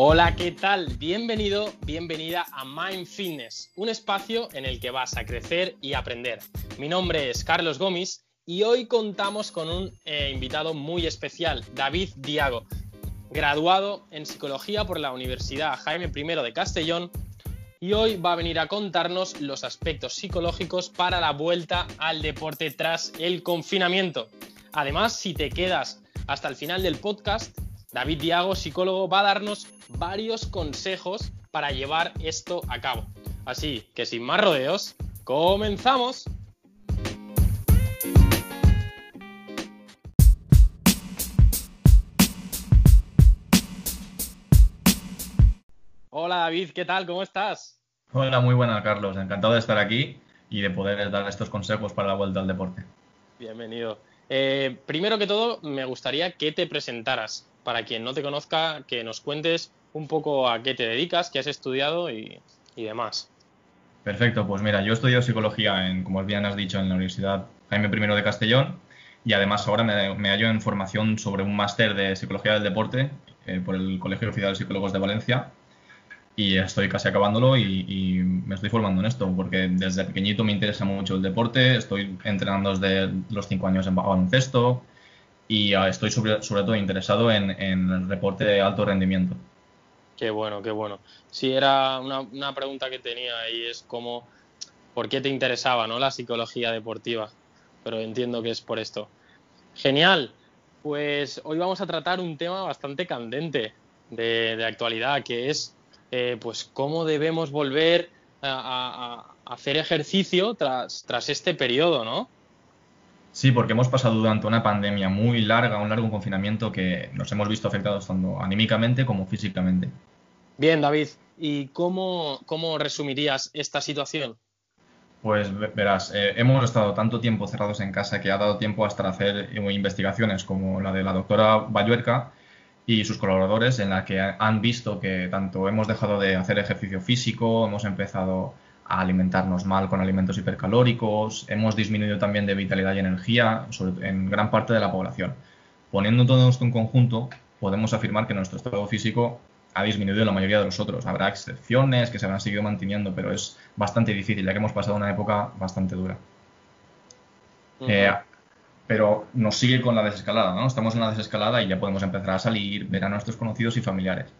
Hola, ¿qué tal? Bienvenido, bienvenida a Mind Fitness, un espacio en el que vas a crecer y aprender. Mi nombre es Carlos Gómez y hoy contamos con un eh, invitado muy especial, David Diago, graduado en psicología por la Universidad Jaime I de Castellón y hoy va a venir a contarnos los aspectos psicológicos para la vuelta al deporte tras el confinamiento. Además, si te quedas hasta el final del podcast, David Diago, psicólogo, va a darnos varios consejos para llevar esto a cabo. Así que sin más rodeos, comenzamos. Hola David, ¿qué tal? ¿Cómo estás? Hola, muy buena Carlos, encantado de estar aquí y de poder dar estos consejos para la vuelta al deporte. Bienvenido. Eh, primero que todo, me gustaría que te presentaras para quien no te conozca, que nos cuentes un poco a qué te dedicas, qué has estudiado y, demás. Perfecto, pues mira, yo estudio psicología, en, como bien has dicho, en la Universidad Jaime I de Castellón y además ahora me, hallo en formación sobre un máster de psicología del deporte eh, por el Colegio Oficial de Psicólogos de Valencia y estoy casi acabándolo y, me estoy formando en esto porque desde pequeñito me interesa mucho el deporte, estoy entrenando desde los cinco años en baloncesto, y ah, estoy sobre, todo interesado en, el reporte de alto rendimiento. Qué bueno, qué bueno. Sí, era una, pregunta que tenía ahí, es cómo, ¿por qué te interesaba ¿no? la psicología deportiva? Pero entiendo que es por esto. Genial. Pues hoy vamos a tratar un tema bastante candente de, actualidad, que es eh, pues cómo debemos volver a, a, hacer ejercicio tras, tras este periodo, ¿no? Sí, porque hemos pasado durante una pandemia muy larga, un largo confinamiento que nos hemos visto afectados tanto anímicamente como físicamente. Bien, David, ¿y cómo, cómo resumirías esta situación? Pues verás, eh, hemos estado tanto tiempo cerrados en casa que ha dado tiempo hasta hacer eh, investigaciones como la de la doctora Bayuerca y sus colaboradores en la que han visto que tanto hemos dejado de hacer ejercicio físico, hemos empezado a alimentarnos mal con alimentos hipercalóricos, hemos disminuido también de vitalidad y energía en gran parte de la población. Poniendo todo esto en conjunto, podemos afirmar que nuestro estado físico ha disminuido en la mayoría de los otros. Habrá excepciones que se habrán seguido manteniendo, pero es bastante difícil, ya que hemos pasado una época bastante dura. Eh, pero nos sigue con la desescalada, ¿no? Estamos en la desescalada y ya podemos empezar a salir, ver a nuestros conocidos y familiares.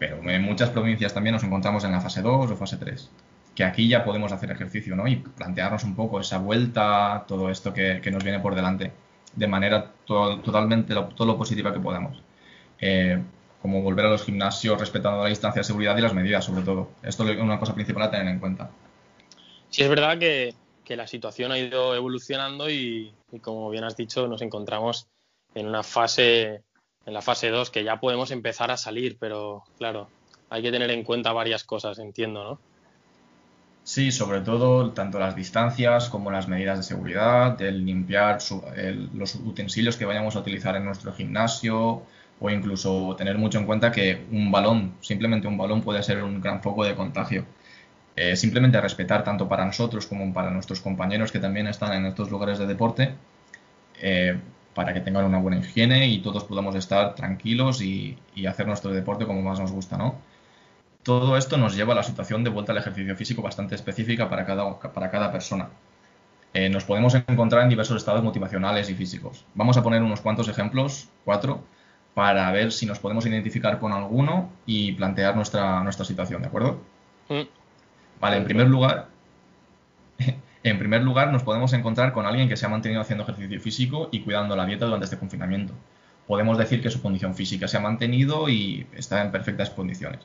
Pero en muchas provincias también nos encontramos en la fase 2 o fase 3 que aquí ya podemos hacer ejercicio, ¿no? Y plantearnos un poco esa vuelta, todo esto que, nos viene por delante, de manera totalmente todo lo positiva que podamos. Eh, como volver a los gimnasios respetando la distancia de seguridad y las medidas, sobre todo. Esto es una cosa principal a tener en cuenta. Sí, es verdad que, la situación ha ido evolucionando y, y, como bien has dicho, nos encontramos en una fase, en la fase 2, que ya podemos empezar a salir, pero claro, hay que tener en cuenta varias cosas, entiendo, ¿no? Sí, sobre todo tanto las distancias como las medidas de seguridad, el limpiar los utensilios que vayamos a utilizar en nuestro gimnasio o incluso tener mucho en cuenta que un balón, simplemente un balón puede ser un gran foco de contagio. Eh, simplemente respetar tanto para nosotros como para nuestros compañeros que también están en estos lugares de deporte eh, para que tengan una buena higiene y todos podamos estar tranquilos y, y hacer nuestro deporte como más nos gusta, ¿no? Todo esto nos lleva a la situación de vuelta al ejercicio físico bastante específica para cada, para cada persona. Eh, nos podemos encontrar en diversos estados motivacionales y físicos. Vamos a poner unos cuantos ejemplos, cuatro, para ver si nos podemos identificar con alguno y plantear nuestra, nuestra situación, ¿de acuerdo? Mm. Vale, en primer lugar, en primer lugar nos podemos encontrar con alguien que se ha mantenido haciendo ejercicio físico y cuidando la dieta durante este confinamiento. Podemos decir que su condición física se ha mantenido y está en perfectas condiciones.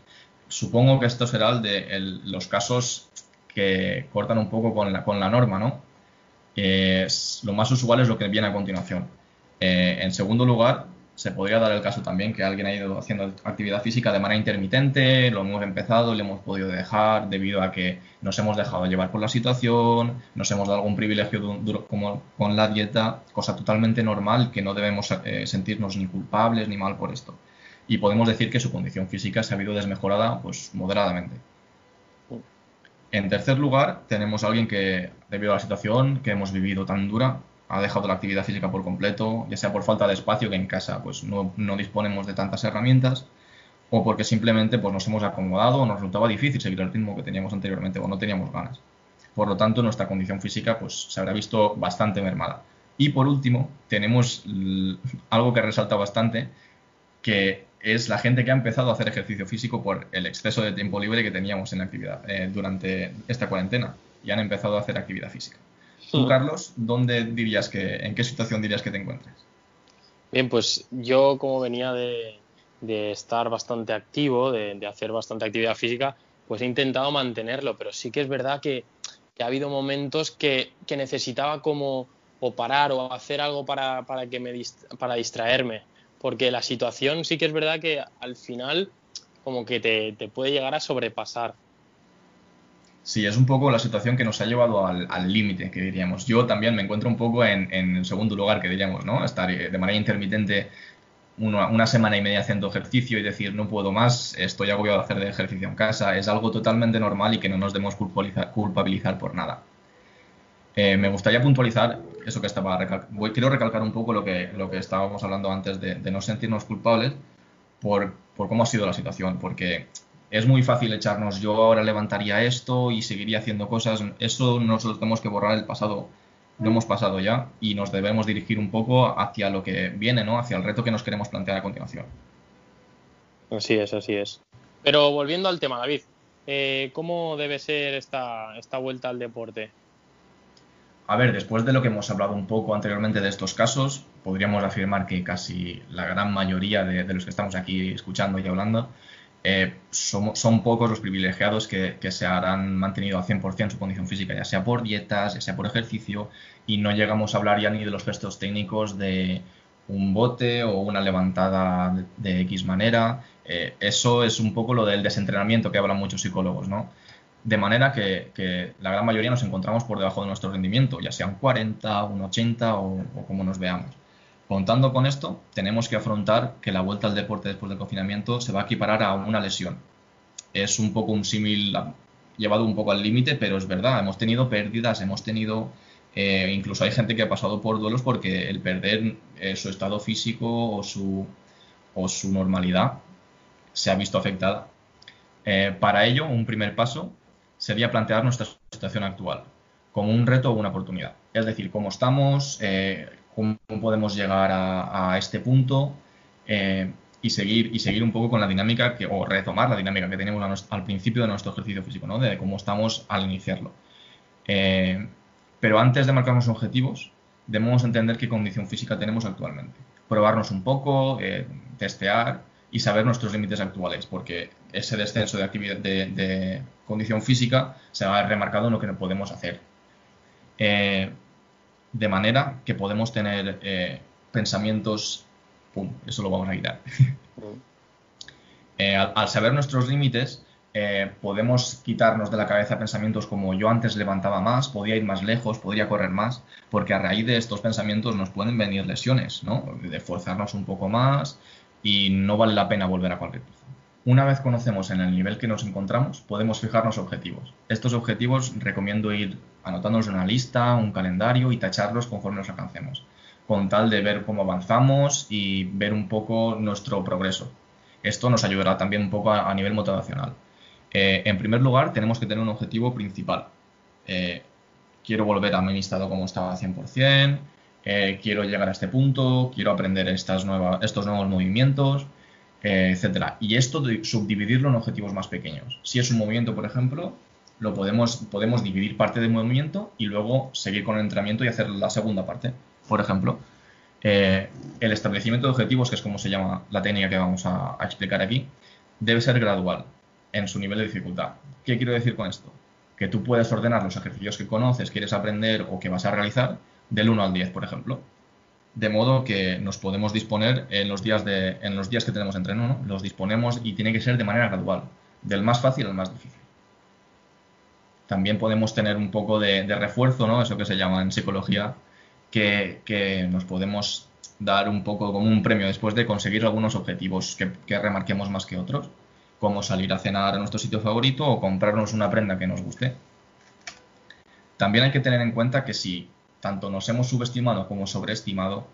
Supongo que esto será el de los casos que cortan un poco con la, con la norma, ¿no? lo más usual es lo que viene a continuación. Eh, en segundo lugar, se podría dar el caso también que alguien ha ido haciendo actividad física de manera intermitente, lo hemos empezado, le hemos podido dejar debido a que nos hemos dejado llevar por la situación, nos hemos dado algún privilegio como con la dieta, cosa totalmente normal que no debemos eh, sentirnos ni culpables ni mal por esto y podemos decir que su condición física se ha habido desmejorada pues moderadamente. En tercer lugar, tenemos a alguien que, debido a la situación que hemos vivido tan dura, ha dejado la actividad física por completo, ya sea por falta de espacio, que en casa pues no, no disponemos de tantas herramientas, o porque simplemente pues, nos hemos acomodado o nos resultaba difícil seguir el ritmo que teníamos anteriormente o no teníamos ganas. Por lo tanto, nuestra condición física pues, se habrá visto bastante mermada. Y por último, tenemos algo que resalta bastante, que es la gente que ha empezado a hacer ejercicio físico por el exceso de tiempo libre que teníamos en actividad eh, durante esta cuarentena y han empezado a hacer actividad física. Tú, Carlos, ¿dónde dirías que, en qué situación dirías que te encuentras? Bien, pues yo como venía de, de estar bastante activo, de, hacer bastante actividad física, pues he intentado mantenerlo, pero sí que es verdad que, ha habido momentos que, necesitaba como o parar o hacer algo para, que me para distraerme, porque la situación sí que es verdad que al final como que te, puede llegar a sobrepasar. Sí, es un poco la situación que nos ha llevado al límite, que diríamos. Yo también me encuentro un poco en, en, el segundo lugar, que diríamos, ¿no? Estar eh, de manera intermitente una, semana y media haciendo ejercicio y decir no puedo más, estoy agobiado de hacer de ejercicio en casa, es algo totalmente normal y que no nos demos culpabilizar, por nada. Eh, me gustaría puntualizar eso que estaba voy, quiero recalcar un poco lo que, lo que estábamos hablando antes de, no sentirnos culpables por, por, cómo ha sido la situación, porque es muy fácil echarnos yo ahora levantaría esto y seguiría haciendo cosas, eso nosotros tenemos que borrar el pasado lo hemos pasado ya y nos debemos dirigir un poco hacia lo que viene, ¿no? Hacia el reto que nos queremos plantear a continuación. Así es, así es. Pero volviendo al tema, David, eh, ¿cómo debe ser esta, esta vuelta al deporte? A ver, después de lo que hemos hablado un poco anteriormente de estos casos, podríamos afirmar que casi la gran mayoría de, los que estamos aquí escuchando y hablando eh, son, pocos los privilegiados que, se harán mantenido al 100% su condición física, ya sea por dietas, ya sea por ejercicio, y no llegamos a hablar ya ni de los gestos técnicos de un bote o una levantada de, X manera. Eh, eso es un poco lo del desentrenamiento que hablan muchos psicólogos, ¿no? De manera que, la gran mayoría nos encontramos por debajo de nuestro rendimiento, ya sea un 40, un 80 o, como nos veamos. Contando con esto, tenemos que afrontar que la vuelta al deporte después del confinamiento se va a equiparar a una lesión. Es un poco un símil llevado un poco al límite, pero es verdad, hemos tenido pérdidas, hemos tenido, eh, incluso hay gente que ha pasado por duelos porque el perder eh, su estado físico o su, o su normalidad se ha visto afectada. Eh, para ello, un primer paso sería plantear nuestra situación actual como un reto o una oportunidad. Es decir, cómo estamos, cómo podemos llegar a, este punto eh, y, seguir, y seguir un poco con la dinámica que, o retomar la dinámica que teníamos al principio de nuestro ejercicio físico, ¿no? de cómo estamos al iniciarlo. Eh, pero antes de marcarnos objetivos, debemos entender qué condición física tenemos actualmente. Probarnos un poco, eh, testear y saber nuestros límites actuales, porque ese descenso de, actividad, de, condición física se va a remarcado en lo que no podemos hacer de manera que podemos tener eh, pensamientos, ¡pum!, eso lo vamos a quitar. Eh, al, saber nuestros límites, eh, podemos quitarnos de la cabeza pensamientos como yo antes levantaba más, podía ir más lejos, podría correr más, porque a raíz de estos pensamientos nos pueden venir lesiones, ¿no? De forzarnos un poco más y no vale la pena volver a cualquier cosa. Una vez conocemos en el nivel que nos encontramos, podemos fijarnos objetivos. Estos objetivos recomiendo ir anotándolos en una lista, un calendario y tacharlos conforme los alcancemos, con tal de ver cómo avanzamos y ver un poco nuestro progreso. Esto nos ayudará también un poco a, nivel motivacional. Eh, en primer lugar, tenemos que tener un objetivo principal. Eh, quiero volver a mi estado como estaba al 100%, eh, quiero llegar a este punto, quiero aprender estos nuevos movimientos, eh, etcétera. Y esto subdividirlo en objetivos más pequeños. Si es un movimiento, por ejemplo, lo podemos, podemos dividir parte del movimiento y luego seguir con el entrenamiento y hacer la segunda parte. Por ejemplo, eh, el establecimiento de objetivos, que es como se llama la técnica que vamos a, explicar aquí, debe ser gradual en su nivel de dificultad. ¿Qué quiero decir con esto? Que tú puedes ordenar los ejercicios que conoces, quieres aprender o que vas a realizar del 1 al 10, por ejemplo de modo que nos podemos disponer en los días, de, en los días que tenemos entreno, ¿no? los disponemos y tiene que ser de manera gradual, del más fácil al más difícil. También podemos tener un poco de, refuerzo, ¿no? eso que se llama en psicología, que, nos podemos dar un poco como un premio después de conseguir algunos objetivos que, que remarquemos más que otros, como salir a cenar a nuestro sitio favorito o comprarnos una prenda que nos guste. También hay que tener en cuenta que si tanto nos hemos subestimado como sobreestimado,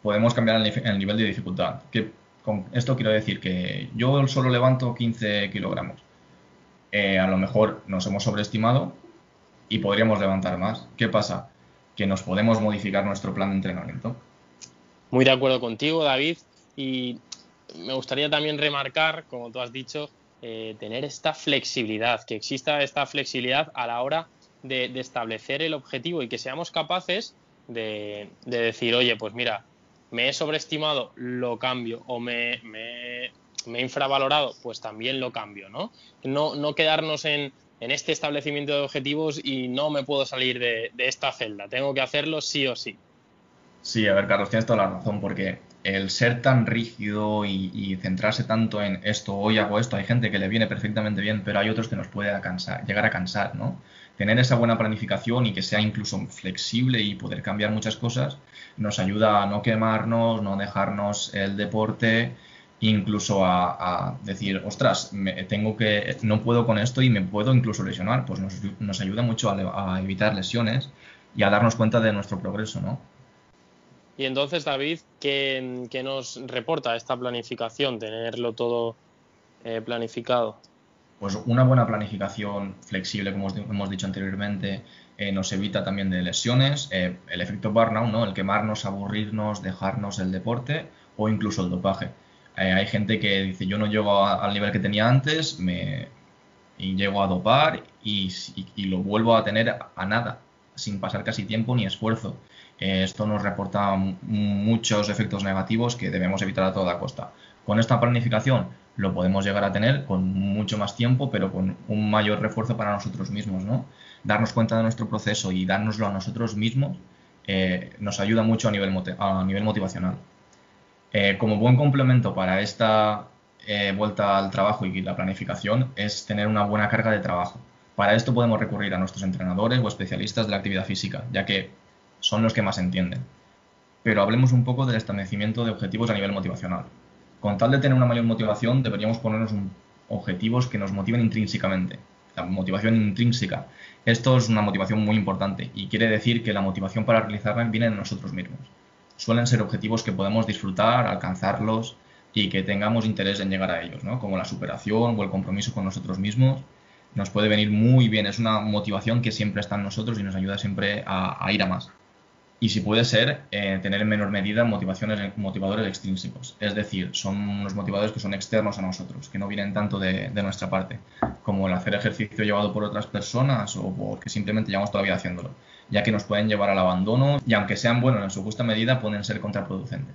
podemos cambiar el, nivel de dificultad. Con esto quiero decir que yo solo levanto 15 kilogramos. Eh, a lo mejor nos hemos sobreestimado y podríamos levantar más. ¿Qué pasa? Que nos podemos modificar nuestro plan de entrenamiento. Muy de acuerdo contigo, David. Y me gustaría también remarcar, como tú has dicho, eh, tener esta flexibilidad, que exista esta flexibilidad a la hora de, establecer el objetivo y que seamos capaces de, decir, oye, pues mira, me he sobreestimado, lo cambio, o me, me, he infravalorado, pues también lo cambio, ¿no? No, no quedarnos en, en, este establecimiento de objetivos y no me puedo salir de, esta celda, tengo que hacerlo sí o sí. Sí, a ver, Carlos, tienes toda la razón, porque el ser tan rígido y, centrarse tanto en esto, hoy hago esto, hay gente que le viene perfectamente bien, pero hay otros que nos puede llegar a cansar, ¿no? Tener esa buena planificación y que sea incluso flexible y poder cambiar muchas cosas nos ayuda a no quemarnos, no dejarnos el deporte, incluso a, decir, ostras, tengo que, no puedo con esto y me puedo incluso lesionar, pues nos, ayuda mucho a, evitar lesiones y a darnos cuenta de nuestro progreso, ¿no? Y entonces, David, ¿qué, nos reporta esta planificación, tenerlo todo eh, planificado? Pues una buena planificación flexible, como hemos dicho anteriormente, eh, nos evita también de lesiones, eh, el efecto burnout, ¿no? el quemarnos, aburrirnos, dejarnos el deporte o incluso el dopaje. hay gente que dice yo no llego al nivel que tenía antes me, y llego a dopar y, y lo vuelvo a tener a nada, sin pasar casi tiempo ni esfuerzo. Eh, esto nos reporta muchos efectos negativos que debemos evitar a toda costa. Con esta planificación lo podemos llegar a tener con mucho más tiempo, pero con un mayor refuerzo para nosotros mismos, ¿no? Darnos cuenta de nuestro proceso y dárnoslo a nosotros mismos eh, nos ayuda mucho a nivel, a nivel motivacional. Eh, como buen complemento para esta vuelta al trabajo y la planificación es tener una buena carga de trabajo. Para esto podemos recurrir a nuestros entrenadores o especialistas de la actividad física, ya que son los que más entienden. Pero hablemos un poco del establecimiento de objetivos a nivel motivacional. Con tal de tener una mayor motivación, deberíamos ponernos objetivos que nos motiven intrínsecamente. La motivación intrínseca. Esto es una motivación muy importante y quiere decir que la motivación para realizarla viene de nosotros mismos. Suelen ser objetivos que podemos disfrutar, alcanzarlos y que tengamos interés en llegar a ellos, ¿no? como la superación o el compromiso con nosotros mismos. Nos puede venir muy bien, es una motivación que siempre está en nosotros y nos ayuda siempre a ir a más y si puede ser, eh, tener en menor medida motivaciones, motivadores extrínsecos. Es decir, son unos motivadores que son externos a nosotros, que no vienen tanto de, nuestra parte, como el hacer ejercicio llevado por otras personas o porque simplemente llevamos todavía haciéndolo, ya que nos pueden llevar al abandono y aunque sean buenos en su justa medida, pueden ser contraproducentes.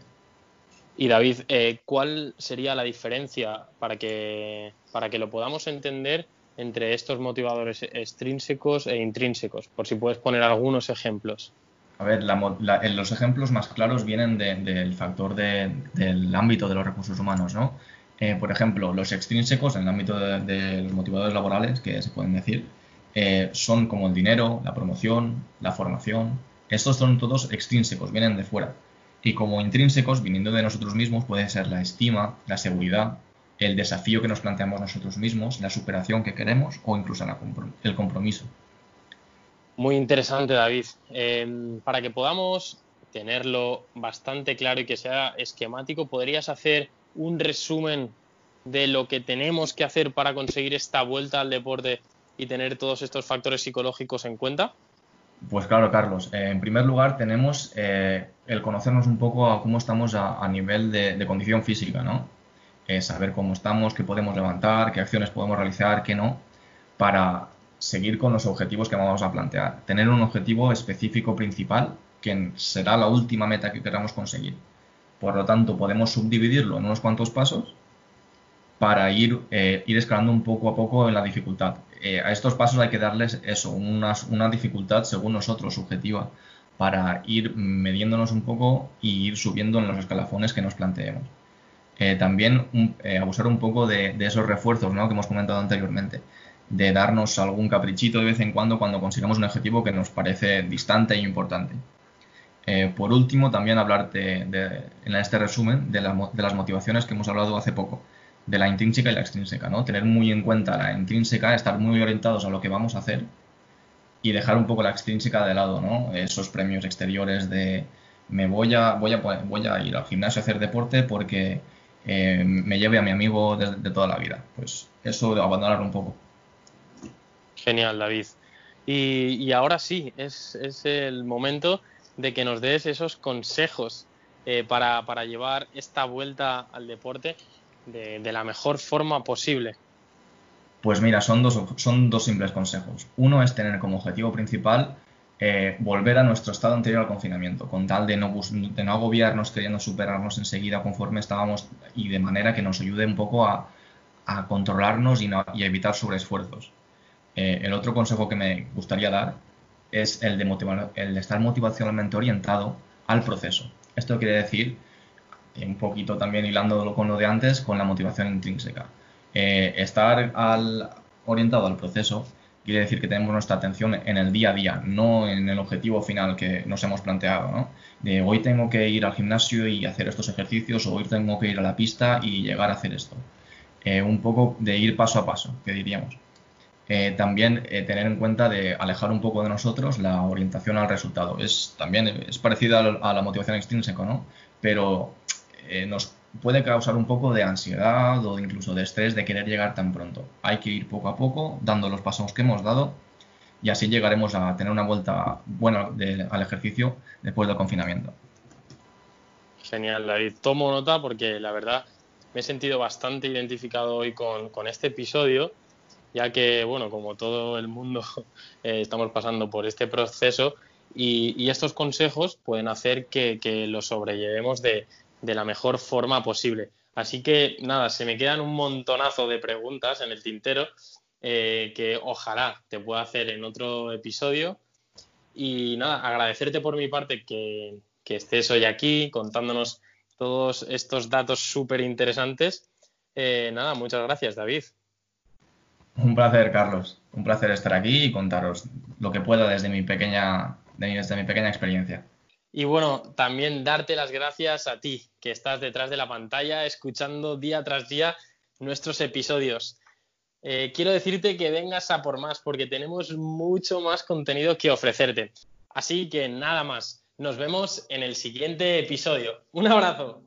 Y David, eh, ¿cuál sería la diferencia para que, para que lo podamos entender entre estos motivadores extrínsecos e intrínsecos? Por si puedes poner algunos ejemplos. A ver, los ejemplos más claros vienen del factor del ámbito de los recursos humanos, ¿no? Eh, por ejemplo, los extrínsecos en el ámbito de, los motivadores laborales, que se pueden decir, eh, son como el dinero, la promoción, la formación. Estos son todos extrínsecos, vienen de fuera. Y como intrínsecos, viniendo de nosotros mismos, puede ser la estima, la seguridad, el desafío que nos planteamos nosotros mismos, la superación que queremos o incluso el compromiso. Muy interesante, David. Em, para que podamos tenerlo bastante claro y que sea esquemático, ¿podrías hacer un resumen de lo que tenemos que hacer para conseguir esta vuelta al deporte y tener todos estos factores psicológicos en cuenta? Pues claro, Carlos. Eh, en primer lugar, tenemos eh, el conocernos un poco a cómo estamos a, nivel de, condición física, ¿no? Eh, saber cómo estamos, qué podemos levantar, qué acciones podemos realizar, qué no, para seguir con los objetivos que vamos a plantear. Tener un objetivo específico principal que será la última meta que queramos conseguir. Por lo tanto, podemos subdividirlo en unos cuantos pasos para ir, eh, ir escalando un poco a poco en la dificultad. Eh, a estos pasos hay que darles eso, una, una dificultad según nosotros, subjetiva, para ir midiéndonos un poco y ir subiendo en los escalafones que nos planteemos. Eh, también abusar un poco de, de esos refuerzos ¿no? que hemos comentado anteriormente de darnos algún caprichito de vez en cuando cuando consigamos un objetivo que nos parece distante e importante. Eh, por último, también hablarte en este resumen de, las motivaciones que hemos hablado hace poco, de la intrínseca y la extrínseca, ¿no? Tener muy en cuenta la intrínseca, estar muy orientados a lo que vamos a hacer y dejar un poco la extrínseca de lado, ¿no? Esos premios exteriores de me voy a, voy a, voy a ir al gimnasio a hacer deporte porque eh, me lleve a mi amigo de, toda la vida. Pues eso de abandonar un poco. Genial, David. Y, ahora sí, es, el momento de que nos des esos consejos eh, para, llevar esta vuelta al deporte de, la mejor forma posible. Pues mira, son dos, son dos simples consejos. Uno es tener como objetivo principal eh, volver a nuestro estado anterior al confinamiento, con tal de no, de no agobiarnos queriendo superarnos enseguida conforme estábamos y de manera que nos ayude un poco a, controlarnos y, a evitar sobreesfuerzos. Eh, el otro consejo que me gustaría dar es el de, motivar, el de estar motivacionalmente orientado al proceso. Esto quiere decir, eh, un poquito también hilándolo con lo de antes, con la motivación intrínseca. estar al, orientado al proceso quiere decir que tenemos nuestra atención en el día a día, no en el objetivo final que nos hemos planteado, ¿no? De hoy tengo que ir al gimnasio y hacer estos ejercicios, o hoy tengo que ir a la pista y llegar a hacer esto. Eh, un poco de ir paso a paso, que diríamos. Eh, también eh, tener en cuenta de alejar un poco de nosotros la orientación al resultado. Es también es parecida a la motivación extrínseca, ¿no? Pero nos puede causar un poco de ansiedad o incluso de estrés de querer llegar tan pronto. Hay que ir poco a poco, dando los pasos que hemos dado y así llegaremos a tener una vuelta buena al ejercicio después del confinamiento. Genial, David. Tomo nota porque la verdad me he sentido bastante identificado hoy con, este episodio, ya que, bueno, como todo el mundo eh, estamos pasando por este proceso y, estos consejos pueden hacer que, que lo sobrellevemos de, la mejor forma posible. Así que nada, se me quedan un montonazo de preguntas en el tintero eh, que ojalá te pueda hacer en otro episodio. Y nada, agradecerte por mi parte que, estés hoy aquí contándonos todos estos datos súper interesantes. Eh, nada, muchas gracias, David. Un placer, Carlos. Un placer estar aquí y contaros lo que pueda desde mi pequeña, desde mi pequeña experiencia. Y bueno, también darte las gracias a ti, que estás detrás de la pantalla escuchando día tras día nuestros episodios. Eh, quiero decirte que vengas a por más porque tenemos mucho más contenido que ofrecerte. Así que nada más, nos vemos en el siguiente episodio. Un abrazo.